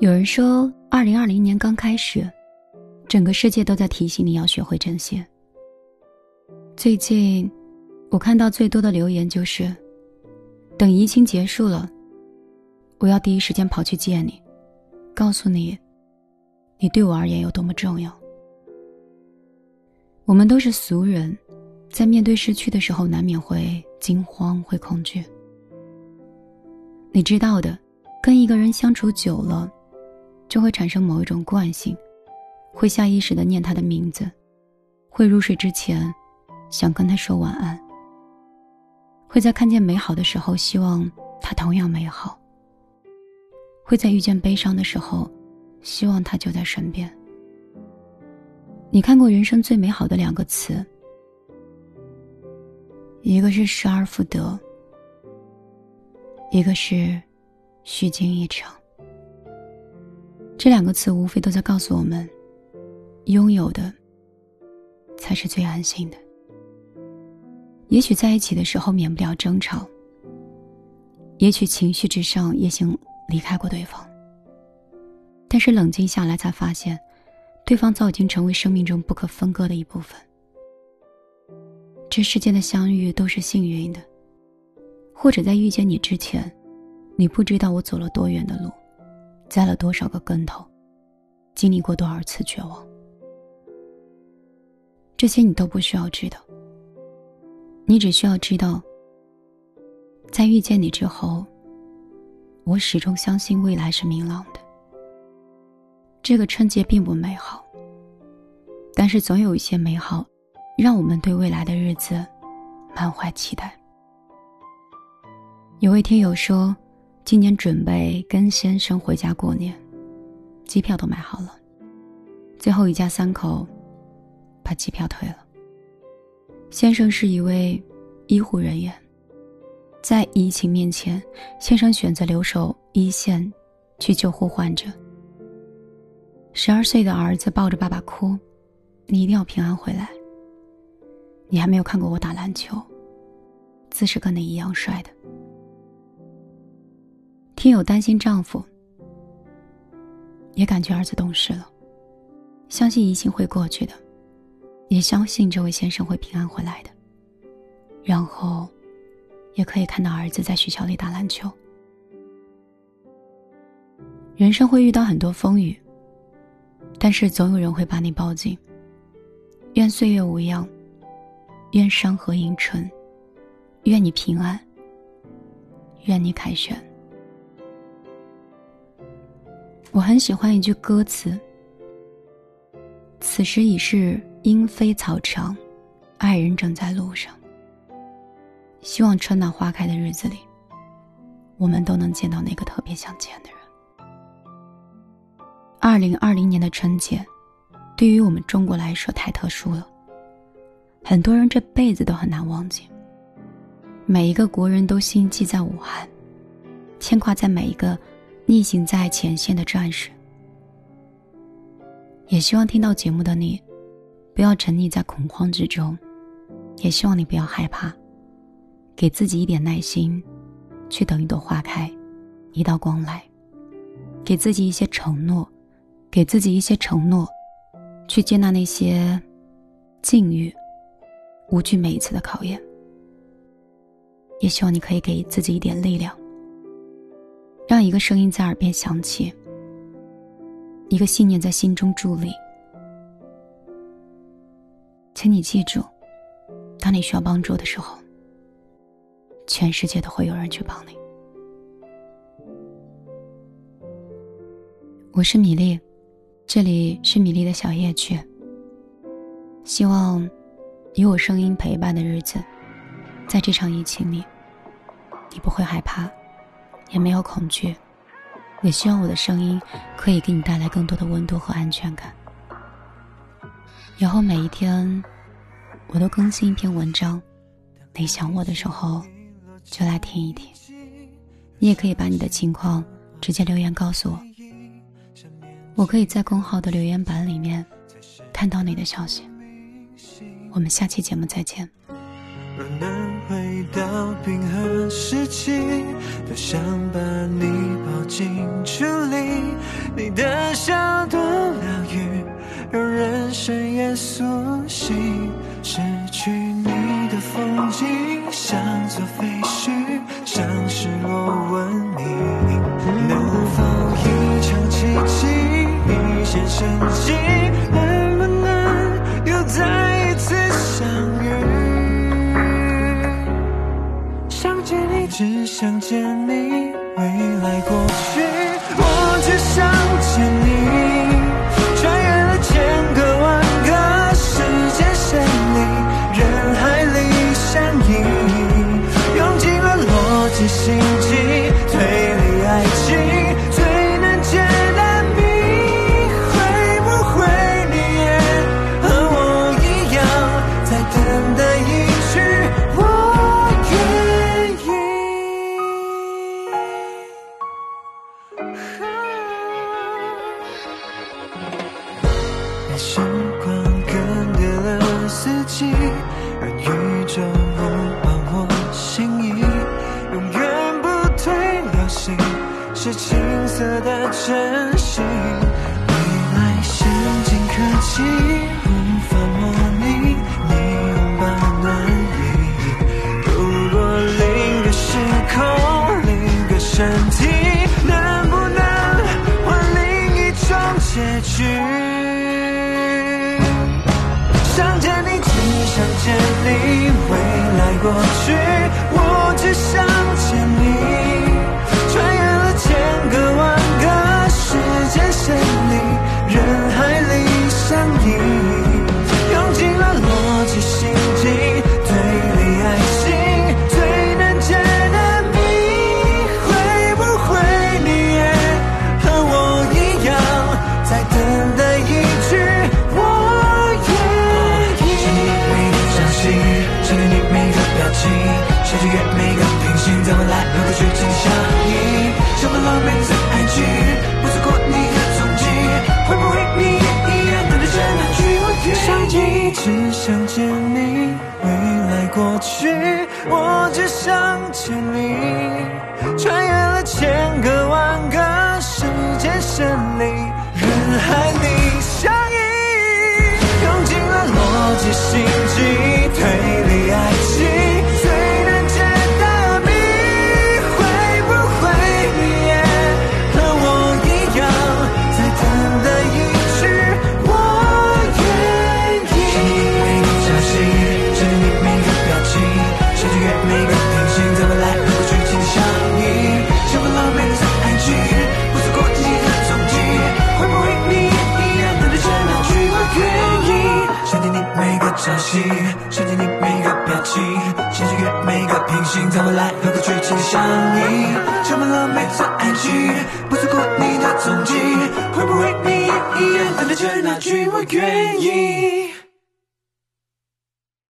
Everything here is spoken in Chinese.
有人说，二零二零年刚开始，整个世界都在提醒你要学会珍惜。最近，我看到最多的留言就是：“等疫情结束了，我要第一时间跑去见你，告诉你，你对我而言有多么重要。”我们都是俗人，在面对失去的时候，难免会惊慌，会恐惧。你知道的，跟一个人相处久了。就会产生某一种惯性，会下意识的念他的名字，会入睡之前想跟他说晚安，会在看见美好的时候希望他同样美好，会在遇见悲伤的时候希望他就在身边。你看过人生最美好的两个词，一个是失而复得，一个是虚惊一场。这两个词无非都在告诉我们，拥有的才是最安心的。也许在一起的时候免不了争吵，也许情绪之上也想离开过对方，但是冷静下来才发现，对方早已经成为生命中不可分割的一部分。这世间的相遇都是幸运的，或者在遇见你之前，你不知道我走了多远的路。栽了多少个跟头，经历过多少次绝望，这些你都不需要知道。你只需要知道，在遇见你之后，我始终相信未来是明朗的。这个春节并不美好，但是总有一些美好，让我们对未来的日子满怀期待。有位听友说。今年准备跟先生回家过年，机票都买好了。最后一家三口把机票退了。先生是一位医护人员，在疫情面前，先生选择留守一线，去救护患者。十二岁的儿子抱着爸爸哭：“你一定要平安回来。你还没有看过我打篮球，姿势跟你一样帅的。”听友担心丈夫，也感觉儿子懂事了，相信疫情会过去的，也相信这位先生会平安回来的，然后，也可以看到儿子在学校里打篮球。人生会遇到很多风雨，但是总有人会把你抱紧。愿岁月无恙，愿山河迎春，愿你平安，愿你凯旋。我很喜欢一句歌词：“此时已是莺飞草长，爱人正在路上。”希望春暖花开的日子里，我们都能见到那个特别想见的人。二零二零年的春节，对于我们中国来说太特殊了，很多人这辈子都很难忘记。每一个国人都心系在武汉，牵挂在每一个。逆行在前线的战士，也希望听到节目的你，不要沉溺在恐慌之中，也希望你不要害怕，给自己一点耐心，去等一朵花开，一道光来，给自己一些承诺，给自己一些承诺，去接纳那些境遇，无惧每一次的考验，也希望你可以给自己一点力量。一个声音在耳边响起，一个信念在心中伫立。请你记住，当你需要帮助的时候，全世界都会有人去帮你。我是米粒，这里是米粒的小夜曲。希望有我声音陪伴的日子，在这场疫情里，你不会害怕。也没有恐惧，也希望我的声音可以给你带来更多的温度和安全感。以后每一天，我都更新一篇文章，你想我的时候就来听一听。你也可以把你的情况直接留言告诉我，我可以在公号的留言板里面看到你的消息。我们下期节目再见。若能回到平和时期多想把你抱紧处理你的笑多疗愈让人生也苏醒。失去你的风景像座废墟像失落文明能否一场奇迹一线生时光更迭了四季，让宇宙不把我心意，永远不退流行，是青涩的真心，未来先进科技。过去。只想见你未来过去我只想想见你每个表情，想穿越每个平行，怎么来？有过剧情的相因，充满了每寸爱情，不错过你的踪迹。会不会你也一样等待着那句我愿意？